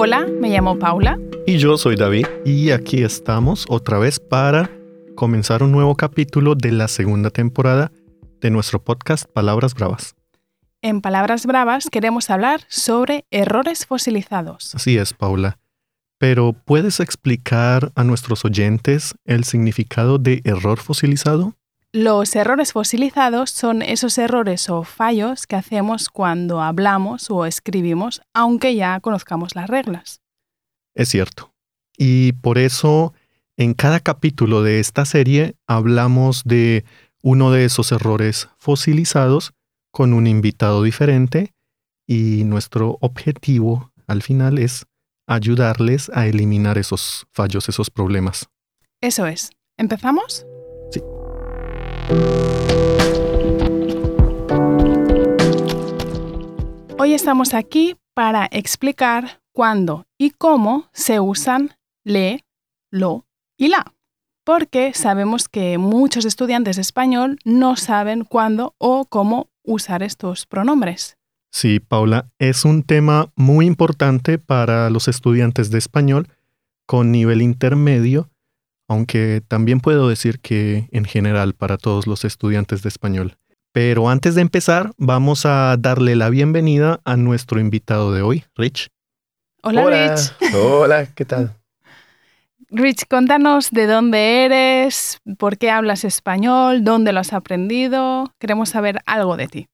Hola, me llamo Paula. Y yo soy David. Y aquí estamos otra vez para comenzar un nuevo capítulo de la segunda temporada de nuestro podcast Palabras Bravas. En Palabras Bravas queremos hablar sobre errores fosilizados. Así es, Paula. Pero ¿puedes explicar a nuestros oyentes el significado de error fosilizado? Los errores fosilizados son esos errores o fallos que hacemos cuando hablamos o escribimos, aunque ya conozcamos las reglas. Es cierto. Y por eso en cada capítulo de esta serie hablamos de uno de esos errores fosilizados con un invitado diferente y nuestro objetivo al final es ayudarles a eliminar esos fallos, esos problemas. Eso es. ¿Empezamos? Hoy estamos aquí para explicar cuándo y cómo se usan le, lo y la, porque sabemos que muchos estudiantes de español no saben cuándo o cómo usar estos pronombres. Sí, Paula, es un tema muy importante para los estudiantes de español con nivel intermedio aunque también puedo decir que en general para todos los estudiantes de español. Pero antes de empezar, vamos a darle la bienvenida a nuestro invitado de hoy, Rich. Hola, Rich. Hola, ¿qué tal? Rich, contanos de dónde eres, por qué hablas español, dónde lo has aprendido. Queremos saber algo de ti.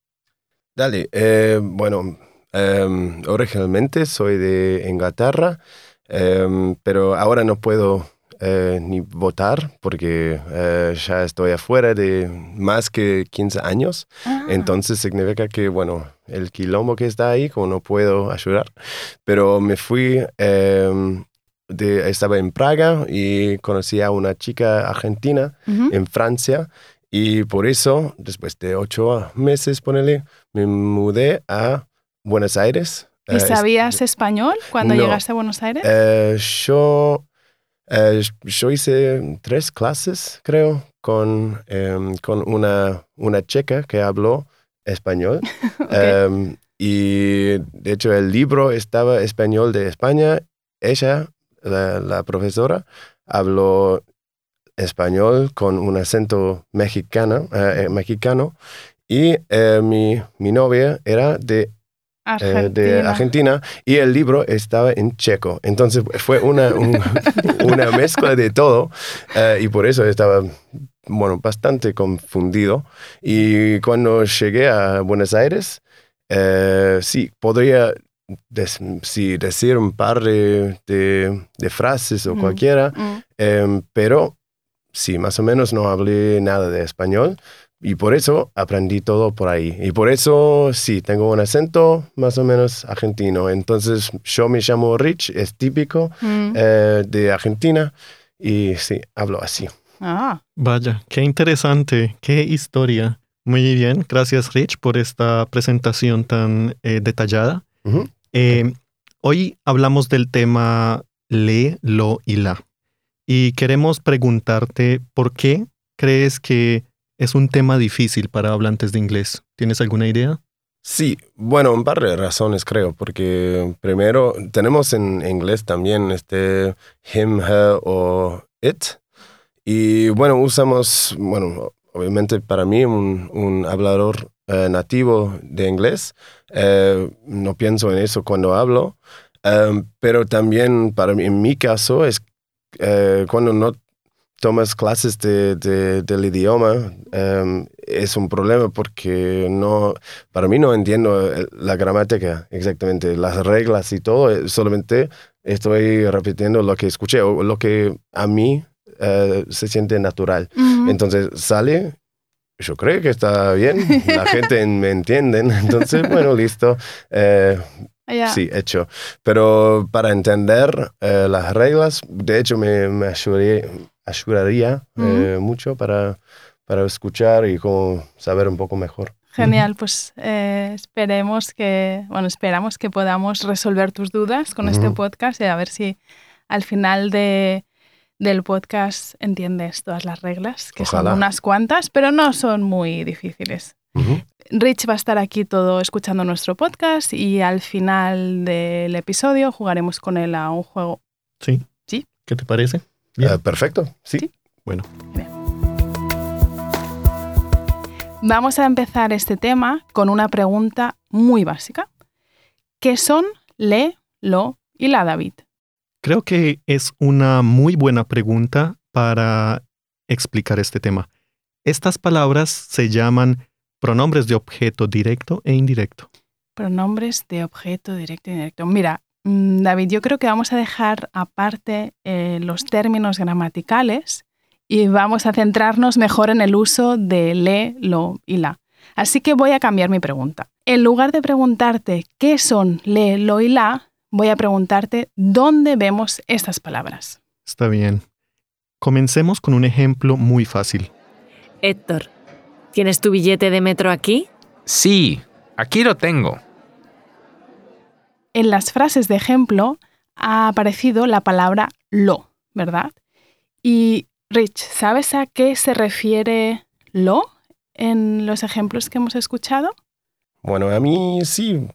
Dale, eh, bueno, em, originalmente soy de Inglaterra, em, pero ahora no puedo eh, ni votar porque eh, ya estoy afuera de más que 15 años. Ah. Entonces significa que, bueno, el quilombo que está ahí, como no puedo ayudar. Pero me fui, em, de, estaba en Praga y conocí a una chica argentina Ujú. en Francia. Y por eso, después de ocho meses, ponele, me mudé a Buenos Aires. ¿Y Eh, es- sabías español cuando no. llegaste a Buenos Aires? eh, yo, eh, yo hice tres clases, creo, con, em, con una, una checa que habló español. Ok. Em, y de hecho el libro estaba español de España. Ella, la, la profesora, habló español con un acento mexicano, eh, eh, mexicano. Y eh, mi, mi novia era de eh, de Argentina. Y el libro estaba en checo. Entonces fue una, un- una mezcla de todo eh, y por eso estaba, bueno, bastante confundido. Y cuando llegué a Buenos Aires, eh, sí, podría des- sí, decir un par de, de- de frases o Mm. cualquiera, Mm. Em, pero sí, más o menos no hablé nada de español y por eso aprendí todo por ahí. Y por eso sí, tengo un acento más o menos argentino. Entonces yo me llamo Rich, es típico Mm. eh, de Argentina y sí, hablo así. Ah, Vaya, qué interesante, qué historia. Muy bien, gracias Rich por esta presentación tan eh, detallada. Ujú. Eh, hoy hablamos del tema le, lo y la. Y queremos preguntarte por qué crees que es un tema difícil para hablantes de inglés. ¿Tienes alguna idea? Sí, bueno, un par de razones creo, porque primero tenemos en inglés también este him, her o it. Y bueno, usamos, bueno, obviamente para mí, un, un hablador eh, nativo de inglés, eh, no pienso en eso cuando hablo, em, pero también para mí, en mi caso, es eh, cuando no tomas clases de, de- del idioma, em, es un problema porque no, para mí no entiendo la gramática exactamente, las reglas y todo, eh, solamente estoy repitiendo lo que escuché o lo que a mí eh, se siente natural. mm. Entonces sale, yo creo que está bien, la gente me entiende, entonces bueno, listo, eh, Ya. sí, hecho. Pero para entender eh, las reglas, de hecho me, me ayudaría, eh, mucho para, para escuchar y como saber un poco mejor. Genial, pues eh, esperemos que, bueno, esperamos que podamos resolver tus dudas con este podcast y a ver si al final de, del podcast entiendes todas las reglas, que Ojalá. son unas cuantas, pero no son muy difíciles. Rich va a estar aquí todo escuchando nuestro podcast y al final del episodio jugaremos con él a un juego. Sí. Sí. ¿Qué te parece? Ah, perfecto, sí. Sí. Bueno, Vamos a empezar este tema con una pregunta muy básica. ¿Qué son le, lo y la, David? creo que es una muy buena pregunta para explicar este tema. Estas palabras se llaman pronombres de objeto directo e indirecto. Pronombres de objeto directo e indirecto. Mira, David, yo creo que vamos a dejar aparte eh, los términos gramaticales y vamos a centrarnos mejor en el uso de le, lo y la. Así que voy a cambiar mi pregunta. En lugar de preguntarte qué son le, lo y la, voy a preguntarte dónde vemos estas palabras. Está bien. Comencemos con un ejemplo muy fácil. Héctor, ¿tienes tu billete de metro aquí? Sí, aquí lo tengo. En las frases de ejemplo ha aparecido la palabra lo, ¿verdad? Y Rich, ¿sabes a qué se refiere lo en los ejemplos que hemos escuchado? Bueno, a mí sí,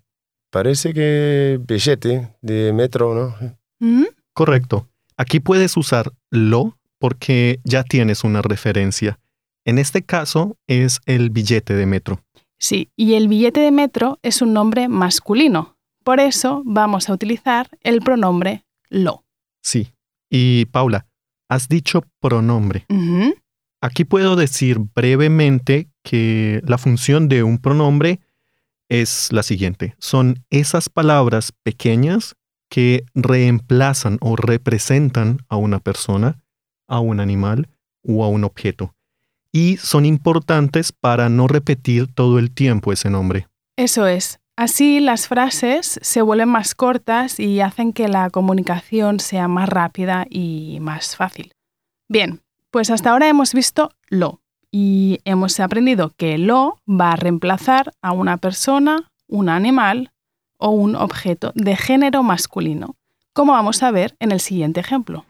parece que billete de metro, ¿no? ¿Mm? Correcto. Aquí puedes usar lo porque ya tienes una referencia. En este caso es el billete de metro. Sí, y el billete de metro es un nombre masculino. Por eso vamos a utilizar el pronombre lo. Sí. Y Paula, has dicho pronombre. Aquí puedo decir brevemente que la función de un pronombre es la siguiente. Son esas palabras pequeñas que reemplazan o representan a una persona, a un animal o a un objeto. Y son importantes para no repetir todo el tiempo ese nombre. Eso es. Así las frases se vuelven más cortas y hacen que la comunicación sea más rápida y más fácil. Bien, pues hasta ahora hemos visto lo y hemos aprendido que lo va a reemplazar a una persona, un animal o un objeto de género masculino, como vamos a ver en el siguiente ejemplo.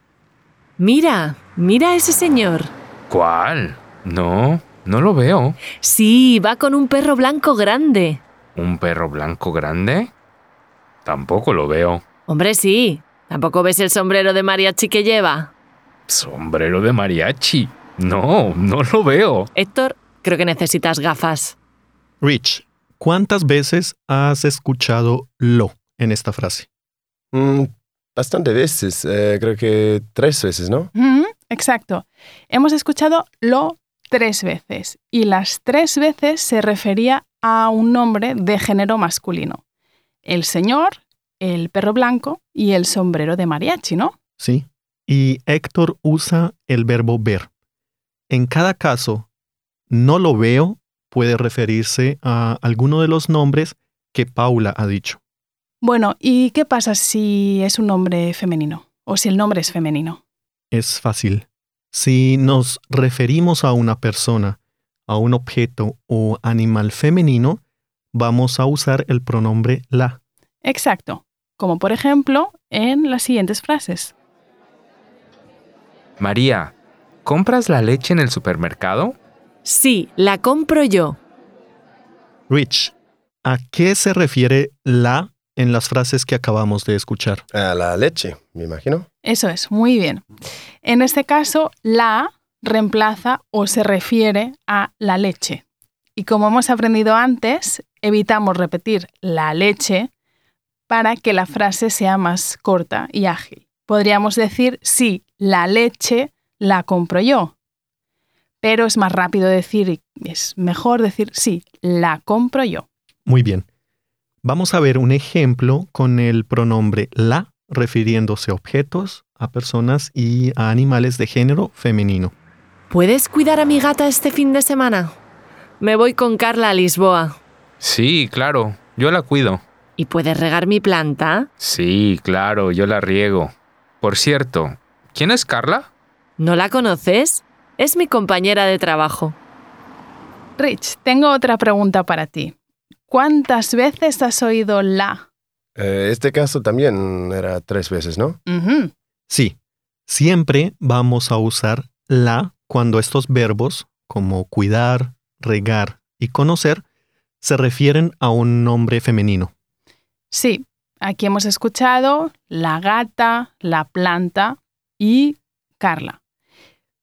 Mira, mira a ese señor. ¿Cuál? No, no lo veo. Sí, va con un perro blanco grande. ¿Un perro blanco grande? Tampoco lo veo. Hombre, sí. ¿Tampoco ves el sombrero de mariachi que lleva? Sombrero de mariachi. No, no lo veo. Héctor, creo que necesitas gafas. Rich, ¿cuántas veces has escuchado lo en esta frase? Mm, bastante veces, eh, creo que tres veces, ¿no? Exacto. Hemos escuchado lo tres veces y las tres veces se refería a un nombre de género masculino. El señor, el perro blanco y el sombrero de mariachi, ¿no? Sí. Y Héctor usa el verbo ver. En cada caso, no lo veo puede referirse a alguno de los nombres que Paula ha dicho. Bueno, ¿y qué pasa si es un nombre femenino? O si el nombre es femenino. Es fácil. Si nos referimos a una persona, a un objeto o animal femenino, vamos a usar el pronombre la. Exacto. Como por ejemplo en las siguientes frases. María, ¿compras la leche en el supermercado? Sí, la compro yo. Rich, ¿a qué se refiere la en las frases que acabamos de escuchar? A la leche, me imagino. Eso es, muy bien. En este caso, la reemplaza o se refiere a la leche. Y como hemos aprendido antes, evitamos repetir la leche para que la frase sea más corta y ágil. Podríamos decir, sí, la leche la compro yo. Pero es más rápido decir y es mejor decir, sí, la compro yo. Muy bien. Vamos a ver un ejemplo con el pronombre la refiriéndose a objetos, a personas y a animales de género femenino. ¿Puedes cuidar a mi gata este fin de semana? Me voy con Carla a Lisboa. Sí, claro, yo la cuido. ¿Y puedes regar mi planta? Sí, claro, yo la riego. Por cierto, ¿quién es Carla? ¿No la conoces? Es mi compañera de trabajo. Rich, tengo otra pregunta para ti. ¿Cuántas veces has oído la? Eh, este caso también era tres veces, ¿no? Sí, siempre vamos a usar la cuando estos verbos, como cuidar, regar y conocer, se refieren a un nombre femenino. Sí, aquí hemos escuchado la gata, la planta y Carla.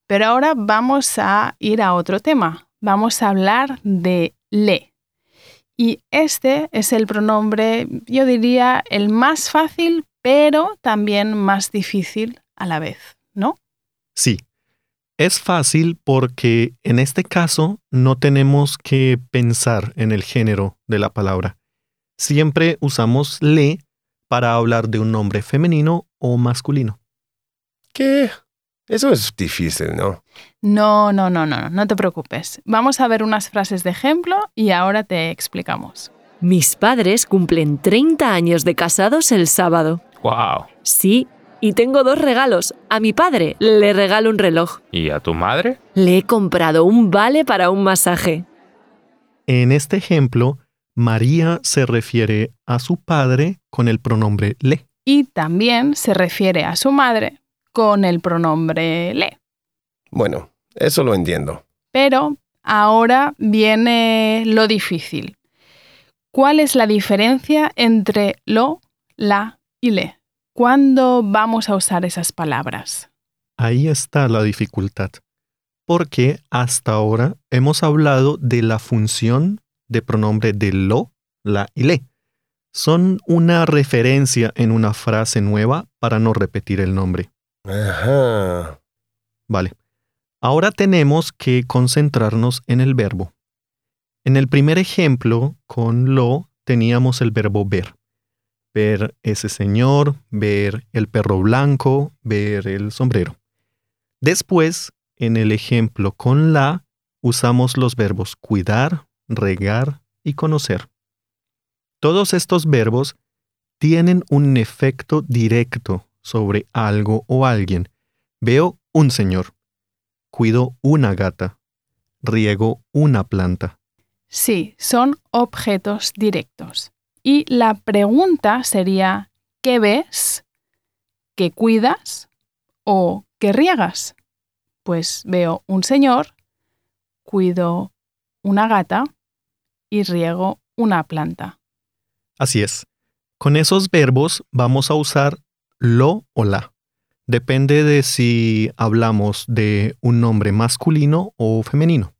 Pero ahora vamos a ir a otro tema. Vamos a hablar de le. Y este es el pronombre, yo diría, el más fácil, pero también más difícil a la vez, ¿no? Sí, es fácil porque en este caso no tenemos que pensar en el género de la palabra. Siempre usamos le para hablar de un nombre femenino o masculino. ¿Qué? Eso es difícil, ¿no? No, no, no, no, no te preocupes. Vamos a ver unas frases de ejemplo y ahora te explicamos. Mis padres cumplen 30 años de casados el sábado. ¡Wow! Sí, y tengo dos regalos. A mi padre le regalo un reloj. ¿Y a tu madre? Le he comprado un vale para un masaje. En este ejemplo, María se refiere a su padre con el pronombre le. Y también se refiere a su madre con el pronombre le. Bueno, eso lo entiendo. Pero ahora viene lo difícil. ¿Cuál es la diferencia entre lo, la y le? ¿Cuándo vamos a usar esas palabras? Ahí está la dificultad, porque hasta ahora hemos hablado de la función de pronombre de lo, la y le. Son una referencia en una frase nueva para no repetir el nombre. Ajá. Vale. Ahora tenemos que concentrarnos en el verbo. En el primer ejemplo, con lo, teníamos el verbo ver ver ese señor, ver el perro blanco, ver el sombrero. Después, en el ejemplo con la, usamos los verbos cuidar, regar y conocer. Todos estos verbos tienen un efecto directo sobre algo o alguien. Veo un señor. Cuido una gata. Riego una planta. Sí, son objetos directos. Y la pregunta sería, ¿qué ves? ¿Qué cuidas? ¿O qué riegas? Pues veo un señor, cuido una gata y riego una planta. Así es. Con esos verbos vamos a usar lo o la. Depende de si hablamos de un nombre masculino o femenino.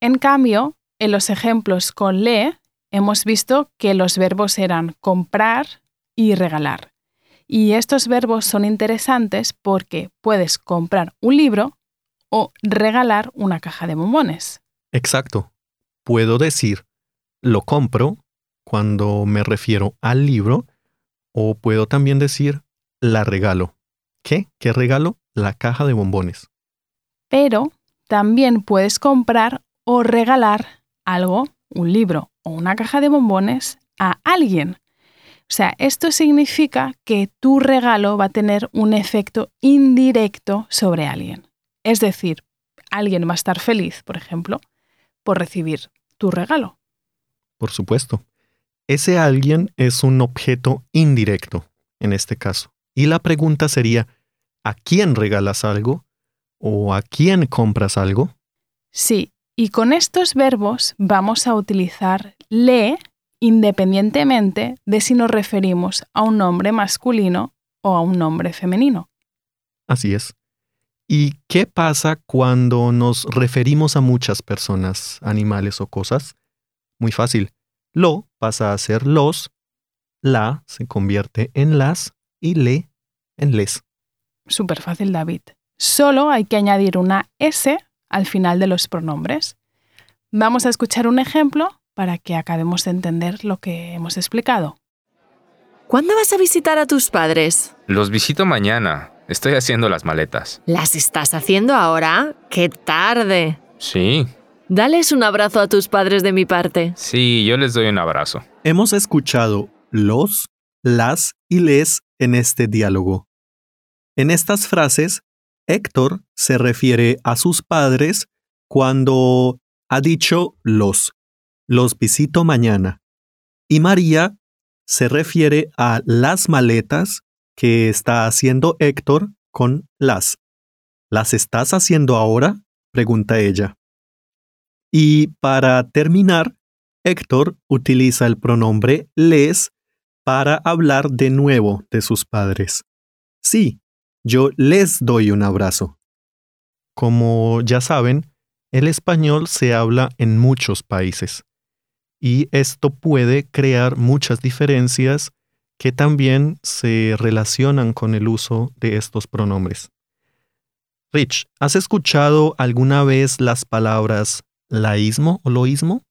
En cambio, en los ejemplos con le hemos visto que los verbos eran comprar y regalar. Y estos verbos son interesantes porque puedes comprar un libro o regalar una caja de bombones. Exacto. Puedo decir lo compro cuando me refiero al libro o puedo también decir la regalo. ¿Qué? ¿Qué regalo? La caja de bombones. Pero también puedes comprar o regalar algo, un libro o una caja de bombones a alguien. O sea, esto significa que tu regalo va a tener un efecto indirecto sobre alguien. Es decir, alguien va a estar feliz, por ejemplo, por recibir tu regalo. Por supuesto. Ese alguien es un objeto indirecto, en este caso. Y la pregunta sería, ¿a quién regalas algo? ¿O a quién compras algo? Sí, y con estos verbos vamos a utilizar le independientemente de si nos referimos a un nombre masculino o a un nombre femenino. Así es. ¿Y qué pasa cuando nos referimos a muchas personas, animales o cosas? Muy fácil. Lo pasa a ser los, la se convierte en las y le en les. Súper fácil, David. Solo hay que añadir una S al final de los pronombres. Vamos a escuchar un ejemplo para que acabemos de entender lo que hemos explicado. ¿Cuándo vas a visitar a tus padres? Los visito mañana. Estoy haciendo las maletas. ¿Las estás haciendo ahora? ¡Qué tarde! Sí, Dales un abrazo a tus padres de mi parte. sí, yo les doy un abrazo. Hemos escuchado los, las y les en este diálogo. En estas frases, Héctor se refiere a sus padres cuando ha dicho los, los visito mañana. Y María se refiere a las maletas que está haciendo Héctor con las. ¿Las estás haciendo ahora? pregunta ella. Y para terminar, Héctor utiliza el pronombre les para hablar de nuevo de sus padres. Sí, yo les doy un abrazo. Como ya saben, el español se habla en muchos países y esto puede crear muchas diferencias que también se relacionan con el uso de estos pronombres. Rich, ¿has escuchado alguna vez las palabras laísmo o loísmo?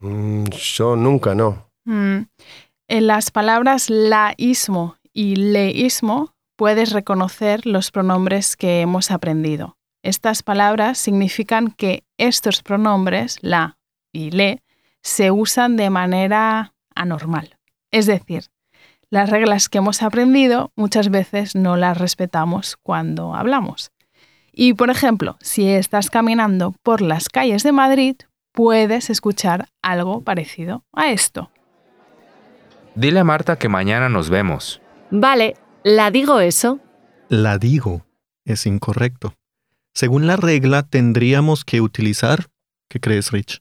Mm, yo nunca, no. Mm, En las palabras laísmo y leísmo puedes reconocer los pronombres que hemos aprendido. Estas palabras significan que estos pronombres, la y le, se usan de manera anormal. Es decir, las reglas que hemos aprendido muchas veces no las respetamos cuando hablamos. Y por ejemplo, si estás caminando por las calles de Madrid, puedes escuchar algo parecido a esto. Dile a Marta que mañana nos vemos. Vale, ¿la digo eso? La digo es incorrecto. Según la regla, tendríamos que utilizar, ¿qué crees, Rich?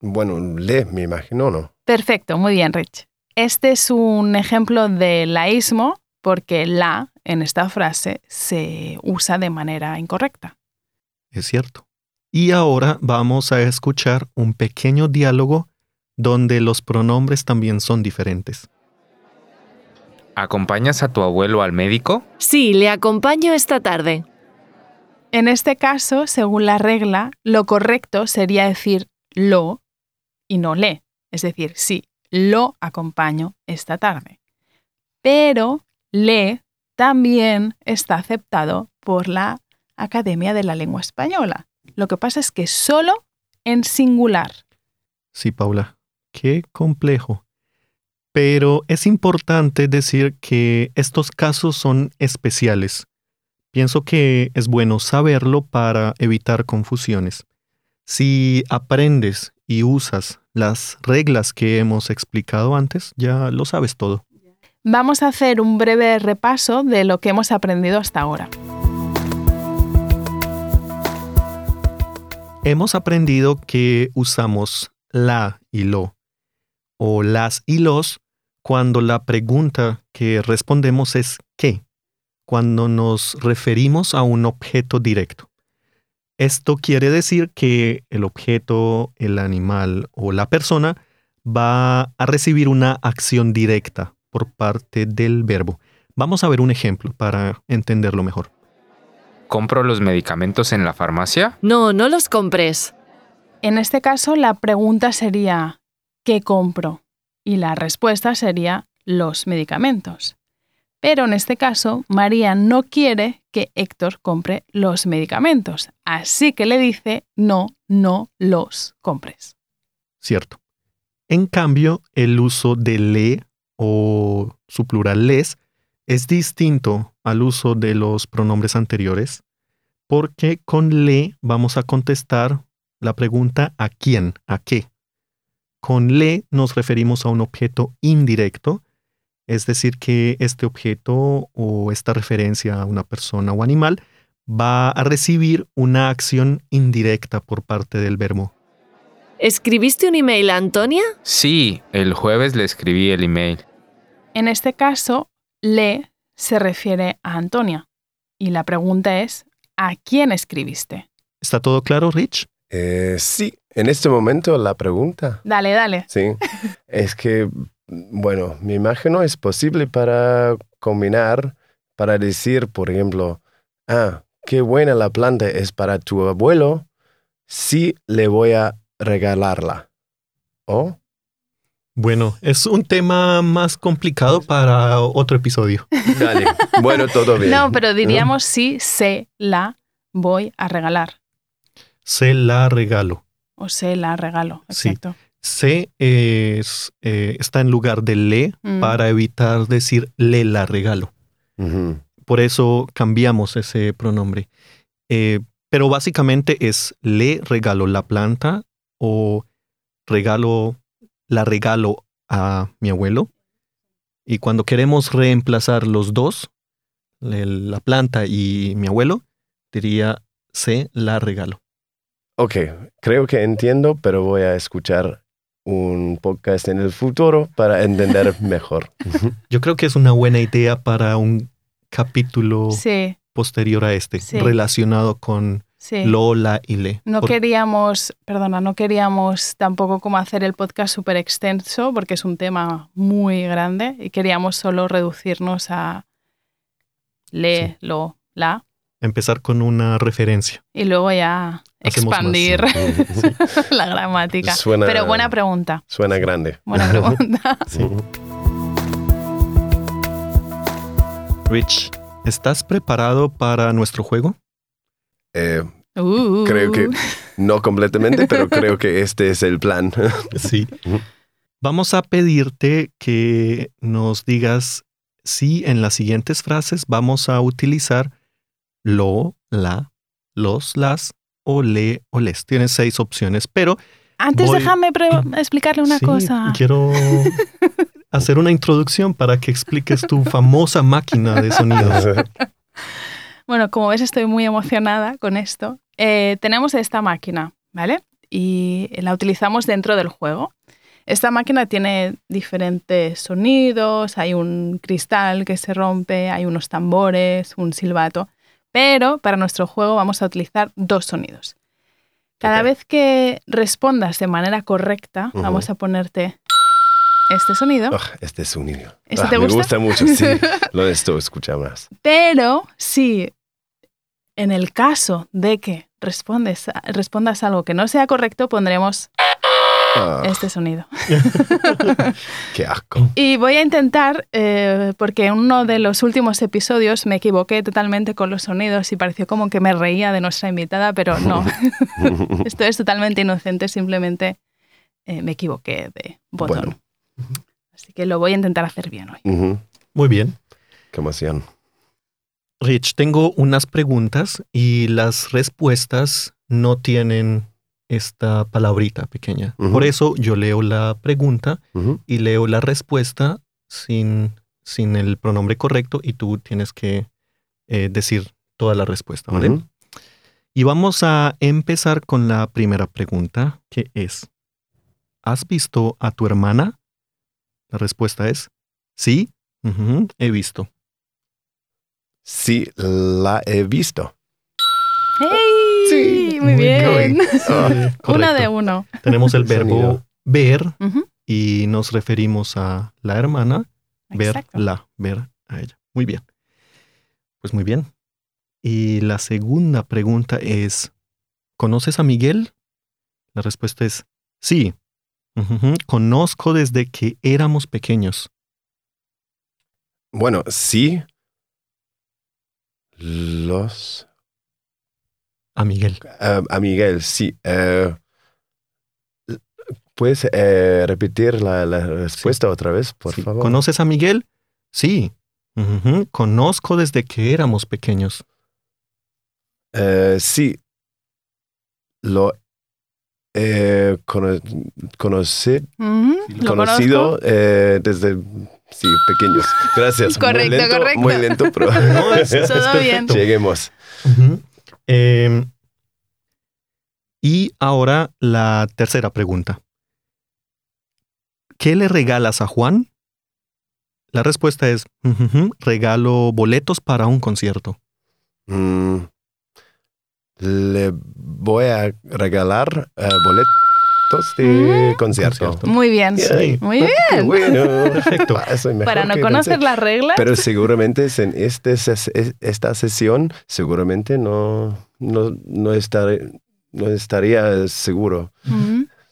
Bueno, le, me imagino, ¿no? Perfecto, muy bien, Rich. Este es un ejemplo de laísmo porque la en esta frase se usa de manera incorrecta. Es cierto. Y ahora vamos a escuchar un pequeño diálogo donde los pronombres también son diferentes. ¿Acompañas a tu abuelo al médico? Sí, le acompaño esta tarde. En este caso, según la regla, lo correcto sería decir lo y no le. Es decir, sí, lo acompaño esta tarde. Pero le también está aceptado por la Academia de la Lengua Española. Lo que pasa es que solo en singular. Sí, Paula, qué complejo. Pero es importante decir que estos casos son especiales. Pienso que es bueno saberlo para evitar confusiones. Si aprendes y usas las reglas que hemos explicado antes, ya lo sabes todo. Vamos a hacer un breve repaso de lo que hemos aprendido hasta ahora. Hemos aprendido que usamos la y lo o las y los cuando la pregunta que respondemos es ¿qué? Cuando nos referimos a un objeto directo. Esto quiere decir que el objeto, el animal o la persona va a recibir una acción directa por parte del verbo. Vamos a ver un ejemplo para entenderlo mejor. ¿Compro los medicamentos en la farmacia? No, no los compres. En este caso, la pregunta sería ¿qué compro? Y la respuesta sería los medicamentos. Pero en este caso, María no quiere que Héctor compre los medicamentos, así que le dice no, no los compres. Cierto. En cambio, el uso de le o su plural les es distinto al uso de los pronombres anteriores porque con le vamos a contestar la pregunta a quién, a qué. Con le nos referimos a un objeto indirecto, es decir, que este objeto o esta referencia a una persona o animal va a recibir una acción indirecta por parte del verbo. ¿Escribiste un email a Antonia? Sí, el jueves le escribí el email. En este caso, le se refiere a Antonia. Y la pregunta es, ¿a quién escribiste? ¿Está todo claro, Rich? Eh, sí, en este momento la pregunta, Dale, dale. sí, es que, bueno, me imagino es posible para combinar, para decir, por ejemplo, ah, qué buena la planta es para tu abuelo, sí le voy a regalarla. ¿O? Bueno, es un tema más complicado para otro episodio. Dale, bueno, todo bien. No, pero diríamos sí, se la voy a regalar. Se la regalo. O se la regalo. Sí. Exacto. Se es, eh, está en lugar de le Mm. para evitar decir le la regalo. Por eso cambiamos ese pronombre. Eh, pero básicamente es le regalo la planta o regalo, la regalo a mi abuelo. Y cuando queremos reemplazar los dos, le- la planta y mi abuelo, diría se la regalo. Ok, creo que entiendo, pero voy a escuchar un podcast en el futuro para entender mejor. Yo creo que es una buena idea para un capítulo Sí, posterior a este, Sí. relacionado con sí. Lola y Le. No Por- queríamos, perdona, no queríamos tampoco como hacer el podcast súper extenso porque es un tema muy grande y queríamos solo reducirnos a le, lo, la Empezar con una referencia. y luego ya Más, expandir la gramática. Suena- Pero buena pregunta, Suena grande. buena pregunta. Rich, ¿estás preparado para nuestro juego? Eh, Uh. creo que no completamente, pero creo que este es el plan. Sí. Vamos a pedirte que nos digas si en las siguientes frases vamos a utilizar lo, la, los, las o le o les. Tienes seis opciones, pero Antes voy- déjame explicarle una sí, cosa. quiero hacer una introducción para que expliques tu famosa máquina de sonidos. Bueno, como ves, estoy muy emocionada con esto. Eh, tenemos esta máquina, ¿vale? Y la utilizamos dentro del juego. Esta máquina tiene diferentes sonidos, hay un cristal que se rompe, hay unos tambores, un silbato, pero para nuestro juego vamos a utilizar dos sonidos. Cada vez que respondas de manera correcta, vamos a ponerte este sonido, Ah, este es un niño. ¿Este Ah, te Me gusta? gusta mucho, sí. Lo necesito escuchar más. Pero si en el caso de que respondes, respondas algo que no sea correcto, pondremos Ah, este sonido. qué asco. Y voy a intentar, eh, porque en uno de los últimos episodios me equivoqué totalmente con los sonidos y pareció como que me reía de nuestra invitada, pero no. Esto es totalmente inocente, simplemente eh, me equivoqué de botón. Bueno. Así que lo voy a intentar hacer bien hoy. Muy bien. Qué emoción. Rich, tengo unas preguntas y las respuestas no tienen esta palabrita pequeña. Por eso yo leo la pregunta y leo la respuesta sin, sin el pronombre correcto y tú tienes que eh, decir toda la respuesta, ¿vale? Y vamos a empezar con la primera pregunta, que es, ¿has visto a tu hermana? La respuesta es, sí, he visto. Sí, la he visto. ¡Hey! Sí, muy muy bien. bien. Ah, Una de uno. Tenemos el verbo Sonido. ver y nos referimos a la hermana, exacto. verla, ver a ella. Muy bien. Pues muy bien. Y la segunda pregunta es, ¿conoces a Miguel? La respuesta es sí. Conozco desde que éramos pequeños. Bueno, sí. Los. A Miguel. ah, a Miguel, sí. Eh, ¿Puedes eh, repetir la, la respuesta otra vez, por Sí. favor? ¿Conoces a Miguel? Sí. Conozco desde que éramos pequeños. Eh, sí. Lo he cono- conocí, Ujú, ¿Lo conocido eh, desde sí, pequeños. Gracias. Correcto, muy lento, correcto. Muy lento, pero No, es- Todo bien. lleguemos. Eh, y ahora la tercera pregunta. ¿Qué le regalas a Juan? La respuesta es, regalo boletos para un concierto. Mm, le voy a regalar eh, boletos de Mm. concierto. Concierto. Muy bien. Yay. Muy Qué bien. bueno. Perfecto. Para no conocer las reglas. Pero seguramente en este, esta sesión, seguramente no, no, no, estaré, no estaría seguro.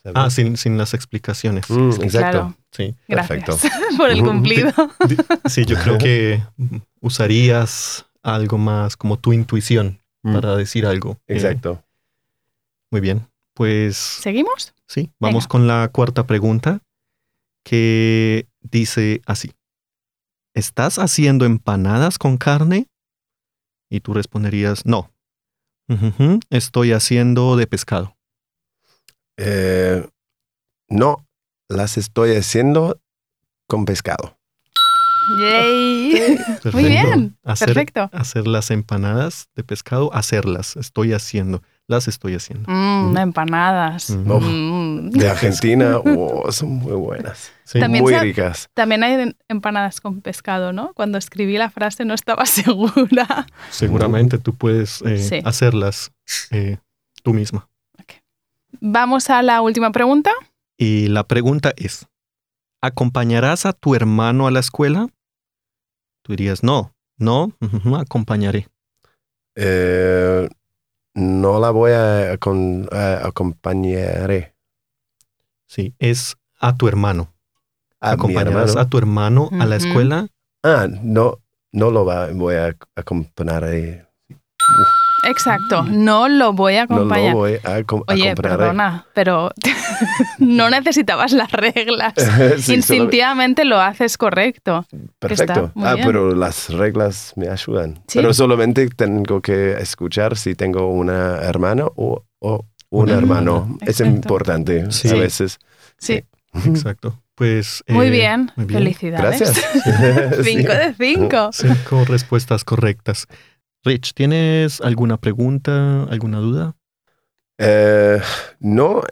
¿sabes? Ah, sin, sin las explicaciones. Mm, exacto. claro. Sí. Gracias Perfecto. por el cumplido. Sí, yo creo que usarías algo más como tu intuición Mm, para decir algo. Eh, Exacto. muy bien. Pues ¿Seguimos? Sí, vamos Venga. con la cuarta pregunta que dice así. ¿Estás haciendo empanadas con carne? Y tú responderías, no. Estoy haciendo de pescado. Eh, no, las estoy haciendo con pescado. Yay. Perfecto. Muy bien. Hacer, Perfecto. hacer las empanadas de pescado, hacerlas. Estoy haciendo. Las estoy haciendo. Mm, empanadas. Mm. De Argentina, oh, son muy buenas. Sí. También muy ricas. También hay empanadas con pescado, ¿no? Cuando escribí la frase no estaba segura. Seguramente tú puedes eh, Sí. hacerlas eh, tú misma. Vamos a la última pregunta. Y la pregunta es, ¿acompañarás a tu hermano a la escuela? Tú dirías, no, no, acompañaré. Eh, no la voy a, acon- a acompañar. Sí, es a tu hermano. A mi ¿Acompañarás hermano. a tu hermano a la escuela? Ah, no, no lo va, voy a acompañar. Exacto, no lo voy a No acompañar. lo voy a Oye, acompañar. perdona, pero no necesitabas las reglas. Sí, solo- Instintivamente lo haces correcto. Perfecto. Muy Ah, bien. pero las reglas me ayudan. Sí. Pero solamente tengo que escuchar si tengo una hermana o, o un Una hermano. hermana. Es importante Sí. a veces. Sí, Exacto. Pues muy eh, bien. muy bien. Felicidades. Gracias. Sí. Cinco de cinco. Cinco respuestas correctas. Rich, ¿tienes alguna pregunta, alguna duda? Eh, no,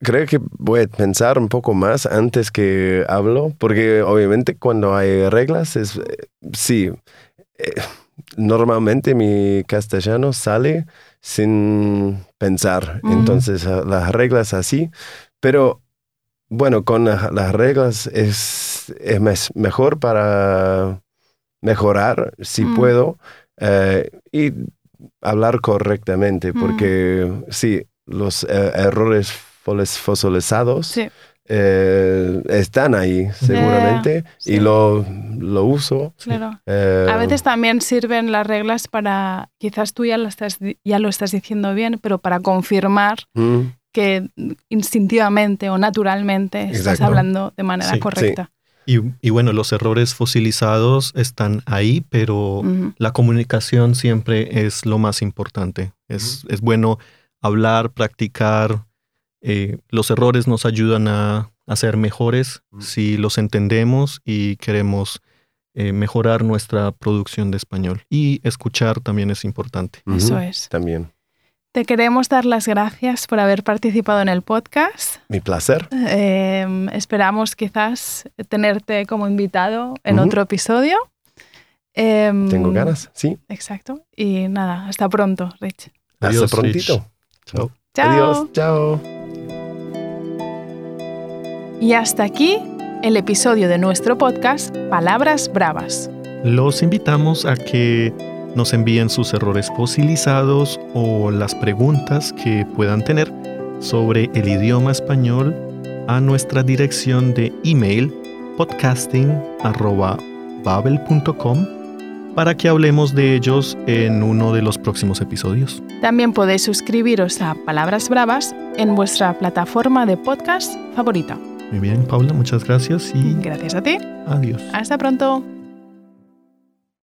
creo que voy a pensar un poco más antes que hablo, porque obviamente cuando hay reglas es, eh, sí, eh, normalmente mi castellano sale sin pensar, entonces ah, las reglas así, pero bueno, con la- las reglas es, es mes- mejor para mejorar si Mm. puedo eh, y hablar correctamente, Mm. porque sí, los eh, errores fosilizados Sí, eh, están ahí seguramente sí. y lo, lo uso. claro. eh, A veces también sirven las reglas para, quizás tú ya lo estás, di- ya lo estás diciendo bien, pero para confirmar mm, que instintivamente o naturalmente estás hablando de manera Sí, correcta. Y, y bueno, los errores fosilizados están ahí, pero la comunicación siempre es lo más importante. Es, es bueno hablar, practicar. eh, los errores nos ayudan a, a ser mejores si los entendemos y queremos eh, mejorar nuestra producción de español. Y escuchar también es importante. Eso es. También. Te queremos dar las gracias por haber participado en el podcast. Mi placer. Eh, esperamos quizás tenerte como invitado en otro episodio. Em, Tengo ganas, sí. Exacto. Y nada, hasta pronto, Rich. Adiós, Hasta prontito. Rich. Chao. Chao. Adiós, chao. Y hasta aquí el episodio de nuestro podcast Palabras Bravas. Los invitamos a que nos envíen sus errores fosilizados o las preguntas que puedan tener sobre el idioma español a nuestra dirección de email podcasting@babel.com para que hablemos de ellos en uno de los próximos episodios. También podéis suscribiros a Palabras Bravas en vuestra plataforma de podcast favorita. Muy bien, Paula, muchas gracias y Gracias a ti. adiós. Hasta pronto.